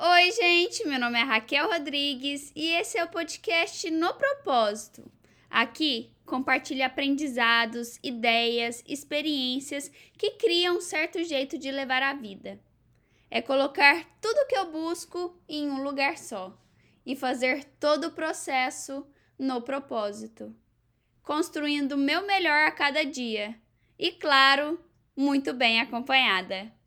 Oi, gente, meu nome é Raquel Rodrigues e esse é o podcast No Propósito. Aqui compartilho aprendizados, ideias, experiências que criam um certo jeito de levar a vida. É colocar tudo que eu busco em um lugar só e fazer todo o processo no propósito, construindo o meu melhor a cada dia e, claro, muito bem acompanhada.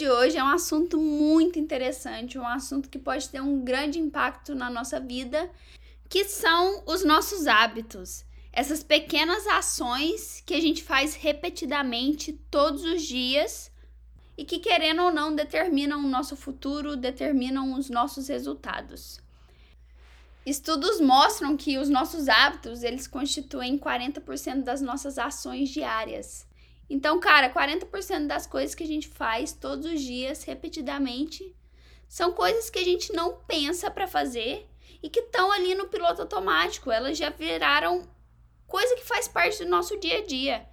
De hoje é um assunto muito interessante, um assunto que pode ter um grande impacto na nossa vida, que são os nossos hábitos. Essas pequenas ações que a gente faz repetidamente todos os dias e que, querendo ou não, determinam o nosso futuro, determinam os nossos resultados. Estudos mostram que os nossos hábitos, eles constituem 40% das nossas ações diárias. Então, cara, 40% das coisas que a gente faz todos os dias, repetidamente, são coisas que a gente não pensa para fazer e que estão ali no piloto automático. Elas já viraram coisa que faz parte do nosso dia a dia.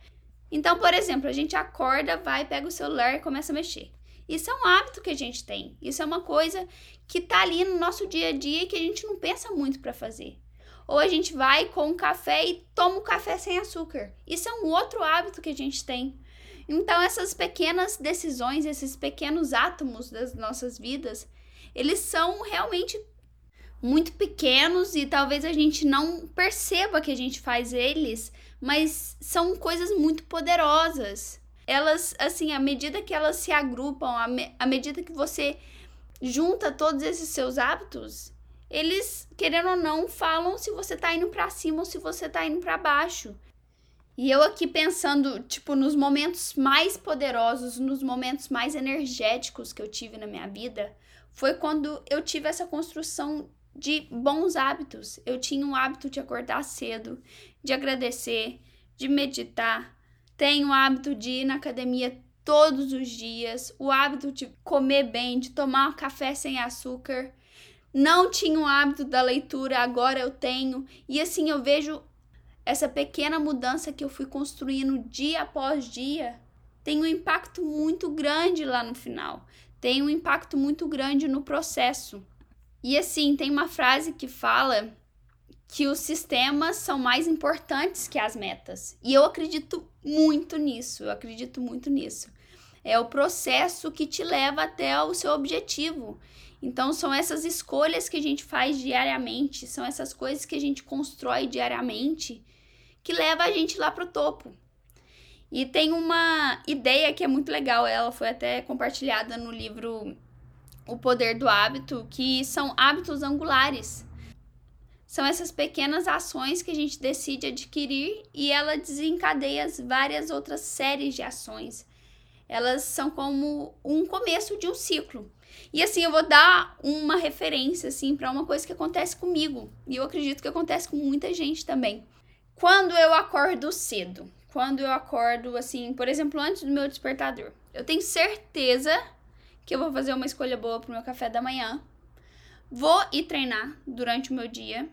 Então, por exemplo, a gente acorda, vai, pega o celular e começa a mexer. Isso é um hábito que a gente tem. Isso é uma coisa que tá ali no nosso dia a dia e que a gente não pensa muito para fazer. Ou a gente vai com café e toma o café sem açúcar. Isso é um outro hábito que a gente tem. Então, essas pequenas decisões, esses pequenos átomos das nossas vidas, eles são realmente muito pequenos e talvez a gente não perceba que a gente faz eles, mas são coisas muito poderosas. Elas, assim, à medida que elas se agrupam, à, me à medida que você junta todos esses seus hábitos, eles, querendo ou não, falam se você tá indo para cima ou se você tá indo para baixo. E eu aqui pensando, tipo, nos momentos mais poderosos, nos momentos mais energéticos que eu tive na minha vida, foi quando eu tive essa construção de bons hábitos. Eu tinha um hábito de acordar cedo, de agradecer, de meditar. Tenho o hábito de ir na academia todos os dias, o hábito de comer bem, de tomar café sem açúcar não tinha o hábito da leitura, agora eu tenho. E assim eu vejo essa pequena mudança que eu fui construindo dia após dia tem um impacto muito grande lá no final. Tem um impacto muito grande no processo. E assim, tem uma frase que fala que os sistemas são mais importantes que as metas. E eu acredito muito nisso, eu acredito muito nisso. É o processo que te leva até o seu objetivo. Então, são essas escolhas que a gente faz diariamente, são essas coisas que a gente constrói diariamente que leva a gente lá pro topo. E tem uma ideia que é muito legal, ela foi até compartilhada no livro O Poder do Hábito, que são hábitos angulares. São essas pequenas ações que a gente decide adquirir e ela desencadeia várias outras séries de ações. Elas são como um começo de um ciclo. E assim, eu vou dar uma referência assim para uma coisa que acontece comigo, e eu acredito que acontece com muita gente também. Quando eu acordo cedo, quando eu acordo assim, por exemplo, antes do meu despertador, eu tenho certeza que eu vou fazer uma escolha boa pro meu café da manhã. Vou ir treinar durante o meu dia.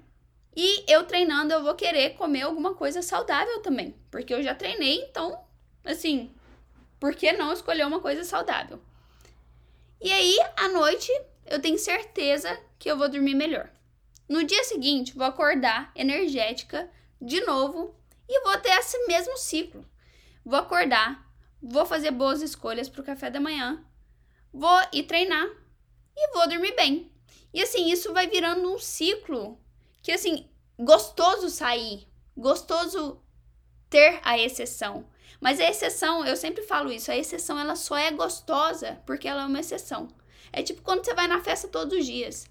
E eu treinando, eu vou querer comer alguma coisa saudável também. Porque eu já treinei, então, assim, por que não escolher uma coisa saudável? E aí, à noite, eu tenho certeza que eu vou dormir melhor. No dia seguinte, vou acordar energética de novo e vou ter esse mesmo ciclo. Vou acordar, vou fazer boas escolhas para o café da manhã, vou ir treinar e vou dormir bem. E assim, isso vai virando um ciclo que assim, gostoso sair, gostoso ter a exceção. Mas a exceção, eu sempre falo isso, a exceção ela só é gostosa porque ela é uma exceção. É tipo quando você vai na festa todos os dias.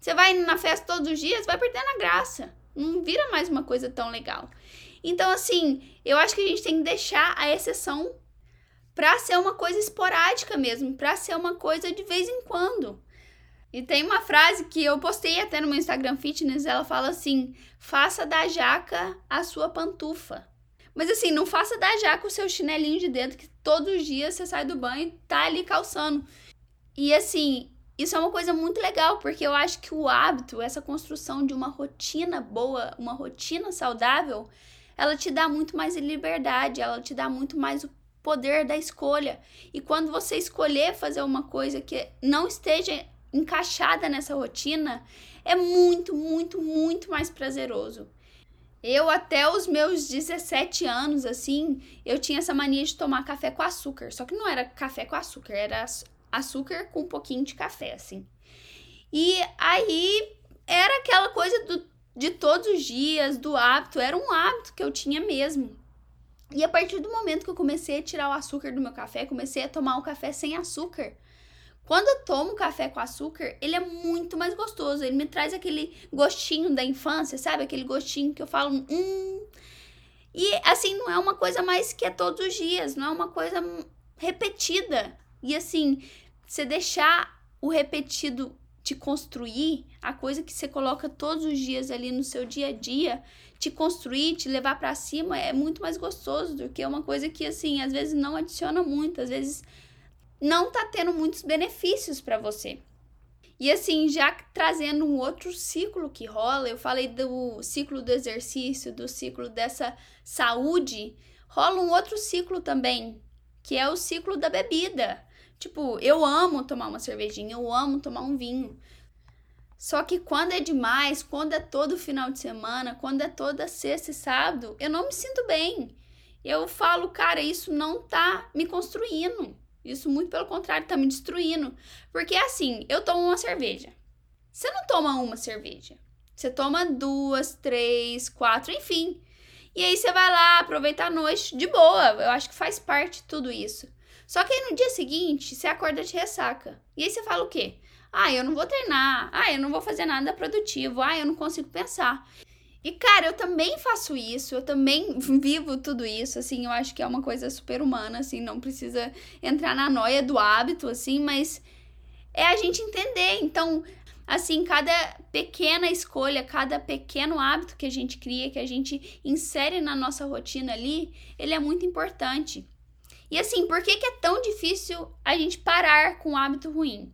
Você vai na festa todos os dias, vai perdendo a graça. Não vira mais uma coisa tão legal. Então, assim, eu acho que a gente tem que deixar a exceção pra ser uma coisa esporádica mesmo, pra ser uma coisa de vez em quando. E tem uma frase que eu postei até no meu Instagram Fitness, ela fala assim: "Faça da jaca a sua pantufa". Mas assim, não faça da jaca o seu chinelinho de dedo que todos os dias você sai do banho e tá ali calçando. E assim, isso é uma coisa muito legal, porque eu acho que o hábito, essa construção de uma rotina boa, uma rotina saudável, ela te dá muito mais liberdade, ela te dá muito mais o poder da escolha. E quando você escolher fazer uma coisa que não esteja encaixada nessa rotina, é muito, muito, muito mais prazeroso. Eu, até os meus 17 anos, assim, eu tinha essa mania de tomar café com açúcar. Só que não era café com açúcar, era açúcar com um pouquinho de café, assim. E aí era aquela coisa do, de todos os dias, do hábito, era um hábito que eu tinha mesmo. E a partir do momento que eu comecei a tirar o açúcar do meu café, comecei a tomar um café sem açúcar, quando eu tomo café com açúcar, ele é muito mais gostoso. Ele me traz aquele gostinho da infância, sabe? Aquele gostinho que eu falo, hum. E assim, não é uma coisa mais que é todos os dias, não é uma coisa repetida. E assim, você deixar o repetido te construir, a coisa que você coloca todos os dias ali no seu dia a dia, te construir, te levar para cima, é muito mais gostoso do que uma coisa que assim, às vezes não adiciona muito, às vezes não tá tendo muitos benefícios para você. E assim, já trazendo um outro ciclo que rola, eu falei do ciclo do exercício, do ciclo dessa saúde, rola um outro ciclo também, que é o ciclo da bebida. Tipo, eu amo tomar uma cervejinha, eu amo tomar um vinho. Só que quando é demais, quando é todo final de semana, quando é toda sexta e sábado, eu não me sinto bem. Eu falo, cara, isso não tá me construindo. Isso, muito pelo contrário, tá me destruindo. Porque assim, eu tomo uma cerveja. Você não toma uma cerveja. Você toma duas, três, quatro, enfim. E aí você vai lá, aproveita a noite de boa. Eu acho que faz parte tudo isso. Só que aí no dia seguinte, você acorda de ressaca. E aí você fala o quê? Ah, eu não vou treinar. Ah, eu não vou fazer nada produtivo. Ah, eu não consigo pensar. E, cara, eu também faço isso, eu também vivo tudo isso, assim, eu acho que é uma coisa super humana, assim, não precisa entrar na noia do hábito, assim, mas é a gente entender. Então, assim, cada pequena escolha, cada pequeno hábito que a gente cria, que a gente insere na nossa rotina ali, ele é muito importante. E assim, por que, que é tão difícil a gente parar com um hábito ruim?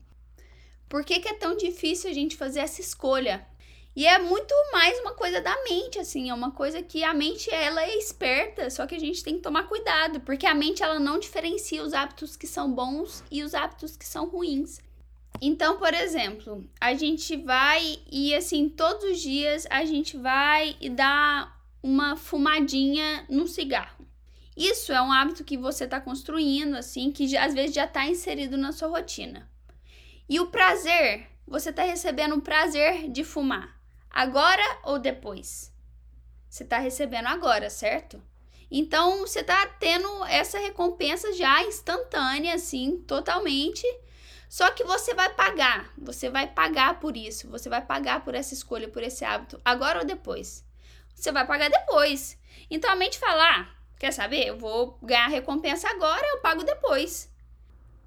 Por que, que é tão difícil a gente fazer essa escolha? E é muito mais uma coisa da mente, assim, é uma coisa que a mente ela é esperta, só que a gente tem que tomar cuidado, porque a mente ela não diferencia os hábitos que são bons e os hábitos que são ruins. Então, por exemplo, a gente vai e assim, todos os dias a gente vai e dá uma fumadinha no cigarro. Isso é um hábito que você está construindo, assim, que às vezes já está inserido na sua rotina. E o prazer, você está recebendo o prazer de fumar. Agora ou depois? Você está recebendo agora, certo? Então você está tendo essa recompensa já instantânea, assim, totalmente. Só que você vai pagar, você vai pagar por isso, você vai pagar por essa escolha, por esse hábito, agora ou depois? Você vai pagar depois. Então a mente fala: ah, quer saber? Eu vou ganhar recompensa agora, eu pago depois.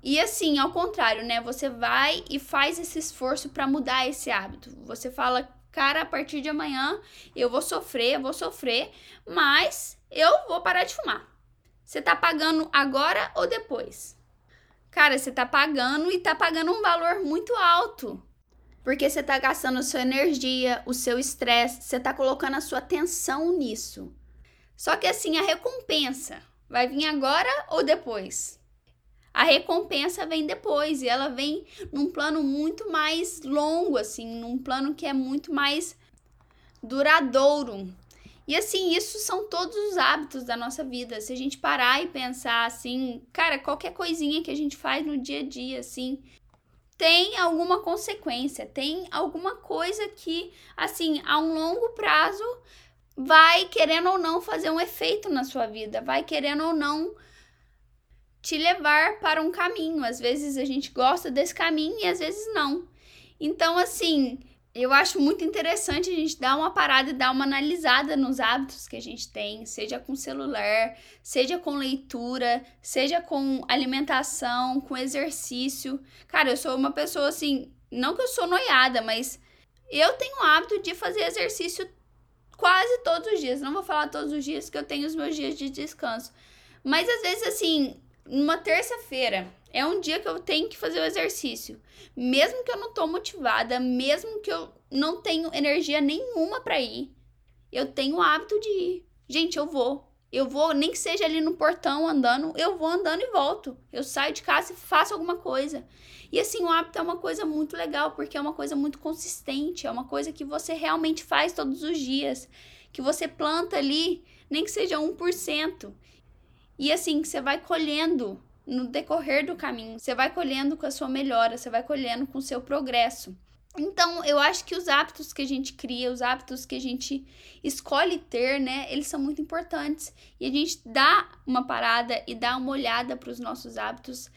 E assim, ao contrário, né? Você vai e faz esse esforço para mudar esse hábito. Você fala: cara, a partir de amanhã eu vou sofrer, eu vou sofrer, mas eu vou parar de fumar. Você tá pagando agora ou depois? Cara, você tá pagando e tá pagando um valor muito alto. Porque você tá gastando sua energia, o seu estresse, você tá colocando a sua atenção nisso. Só que assim, a recompensa vai vir agora ou depois? A recompensa vem depois e ela vem num plano muito mais longo, assim, num plano que é muito mais duradouro. E assim, isso são todos os hábitos da nossa vida. Se a gente parar e pensar assim, cara, qualquer coisinha que a gente faz no dia a dia, assim, tem alguma consequência, tem alguma coisa que, assim, a um longo prazo vai querendo ou não fazer um efeito na sua vida, vai querendo ou não te levar para um caminho. Às vezes a gente gosta desse caminho e às vezes não. Então, assim, eu acho muito interessante a gente dar uma parada e dar uma analisada nos hábitos que a gente tem, seja com celular, seja com leitura, seja com alimentação, com exercício. Cara, eu sou uma pessoa assim Não que eu sou noiada, mas eu tenho o hábito de fazer exercício quase todos os dias. Não vou falar todos os dias, que eu tenho os meus dias de descanso. Mas às vezes, assim, numa terça-feira, é um dia que eu tenho que fazer o exercício. Mesmo que eu não tô motivada, mesmo que eu não tenho energia nenhuma para ir, eu tenho o hábito de ir. Gente, eu vou. Eu vou, nem que seja ali no portão andando, eu vou andando e volto. Eu saio de casa e faço alguma coisa. E assim, o hábito é uma coisa muito legal, porque é uma coisa muito consistente, é uma coisa que você realmente faz todos os dias, que você planta ali, nem que seja 1%. E assim, que você vai colhendo no decorrer do caminho, você vai colhendo com a sua melhora, você vai colhendo com o seu progresso. Então, eu acho que os hábitos que a gente cria, os hábitos que a gente escolhe ter, né, eles são muito importantes. E a gente dá uma parada e dá uma olhada para os nossos hábitos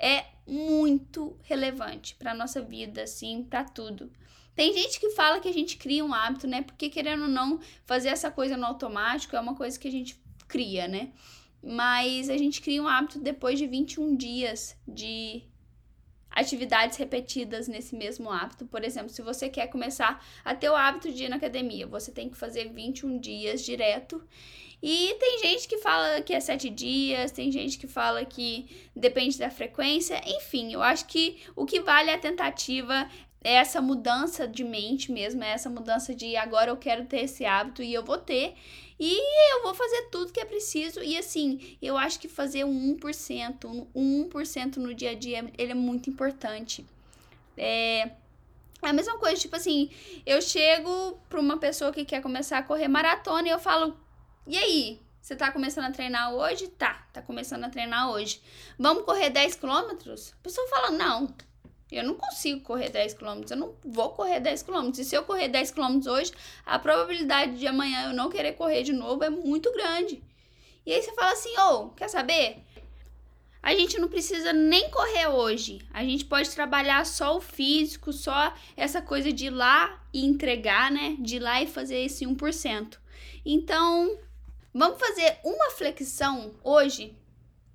é muito relevante para nossa vida, assim, para tudo. Tem gente que fala que a gente cria um hábito, né? Porque querendo ou não fazer essa coisa no automático é uma coisa que a gente cria, né? Mas a gente cria um hábito depois de 21 dias de atividades repetidas nesse mesmo hábito. Por exemplo, se você quer começar a ter o hábito de ir na academia, você tem que fazer 21 dias direto. E tem gente que fala que é sete dias, tem gente que fala que depende da frequência. Enfim, eu acho que o que vale é a tentativa, é essa mudança de mente mesmo, é essa mudança de agora eu quero ter esse hábito e eu vou ter. E eu vou fazer tudo que é preciso. E assim, eu acho que fazer um 1%, um 1% no dia a dia, ele é muito importante. É, é a mesma coisa, tipo assim, eu chego pra uma pessoa que quer começar a correr maratona e eu falo, e aí? Você tá começando a treinar hoje? Tá, tá começando a treinar hoje. Vamos correr 10 quilômetros? A pessoa fala, não, eu não consigo correr 10 km, eu não vou correr 10 km. E se eu correr 10 km hoje, a probabilidade de amanhã eu não querer correr de novo é muito grande. E aí você fala assim: ô, oh, quer saber? A gente não precisa nem correr hoje. A gente pode trabalhar só o físico, só essa coisa de ir lá e entregar, né? De ir lá e fazer esse 1%. Então, vamos fazer uma flexão hoje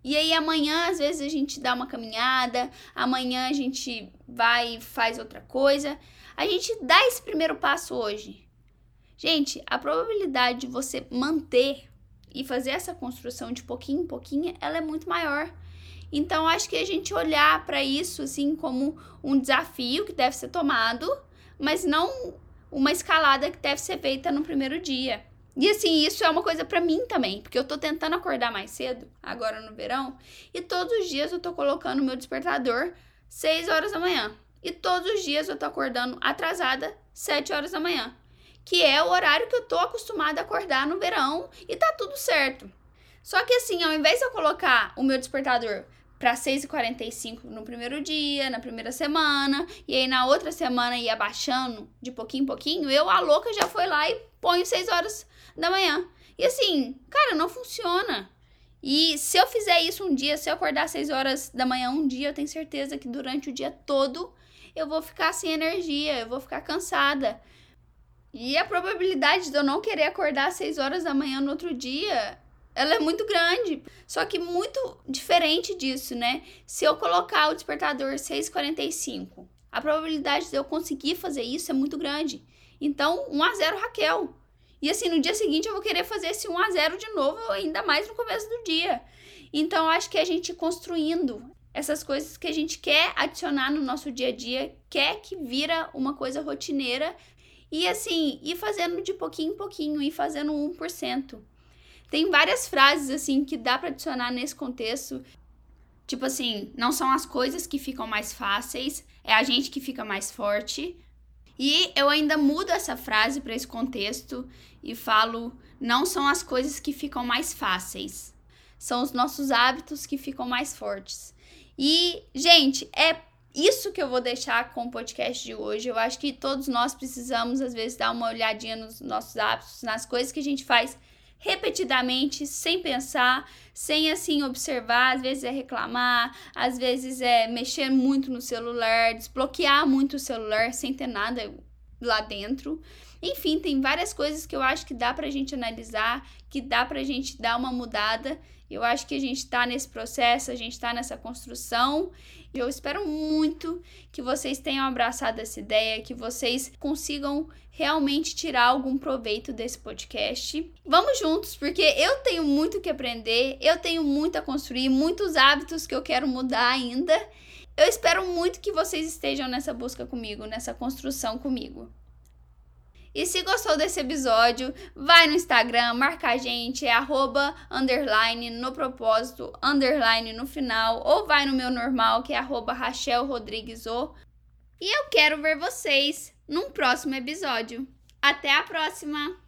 e aí amanhã, às vezes, a gente dá uma caminhada, amanhã a gente vai e faz outra coisa. A gente dá esse primeiro passo hoje. Gente, a probabilidade de você manter e fazer essa construção de pouquinho em pouquinho, ela é muito maior. Então, acho que a gente olhar para isso assim como um desafio que deve ser tomado, mas não uma escalada que deve ser feita no primeiro dia. E assim, isso é uma coisa para mim também, porque eu tô tentando acordar mais cedo, agora no verão, e todos os dias eu tô colocando meu despertador 6 horas da manhã. E todos os dias eu tô acordando atrasada 7 horas da manhã, que é o horário que eu tô acostumada a acordar no verão e tá tudo certo. Só que assim, ao invés de eu colocar o meu despertador para 6h45 no primeiro dia, na primeira semana, e aí na outra semana ia baixando de pouquinho em pouquinho, eu, a louca, já foi lá e ponho 6 horas da manhã. E assim, cara, não funciona. E se eu fizer isso um dia, se eu acordar às 6 horas da manhã um dia, eu tenho certeza que durante o dia todo eu vou ficar sem energia, eu vou ficar cansada. E a probabilidade de eu não querer acordar às 6 horas da manhã no outro dia, ela é muito grande. Só que muito diferente disso, né? Se eu colocar o despertador 6h45, a probabilidade de eu conseguir fazer isso é muito grande. Então, 1 a 0 Raquel. E assim, no dia seguinte eu vou querer fazer esse 1 a 0 de novo, ainda mais no começo do dia. Então, acho que a gente construindo essas coisas que a gente quer adicionar no nosso dia a dia, quer que vira uma coisa rotineira e assim, ir fazendo de pouquinho em pouquinho, ir fazendo 1%. Tem várias frases assim que dá para adicionar nesse contexto. Tipo assim, não são as coisas que ficam mais fáceis, é a gente que fica mais forte. E eu ainda mudo essa frase para esse contexto e falo: não são as coisas que ficam mais fáceis, são os nossos hábitos que ficam mais fortes. E, gente, é isso que eu vou deixar com o podcast de hoje. Eu acho que todos nós precisamos, às vezes, dar uma olhadinha nos nossos hábitos, nas coisas que a gente faz repetidamente, sem pensar, sem assim observar, às vezes é reclamar, às vezes é mexer muito no celular, desbloquear muito o celular sem ter nada lá dentro. Enfim, tem várias coisas que eu acho que dá pra gente analisar, que dá pra gente dar uma mudada. Eu acho que a gente tá nesse processo, a gente tá nessa construção Eu espero muito que vocês tenham abraçado essa ideia, que vocês consigam realmente tirar algum proveito desse podcast. Vamos juntos, porque eu tenho muito que aprender, eu tenho muito a construir, muitos hábitos que eu quero mudar ainda. Eu espero muito que vocês estejam nessa busca comigo, nessa construção comigo. E se gostou desse episódio, vai no Instagram, marca a gente, é arroba, underline, no propósito, underline no final, ou vai no meu normal, que é arroba Rachel Rodrigues o. E eu quero ver vocês num próximo episódio. Até a próxima!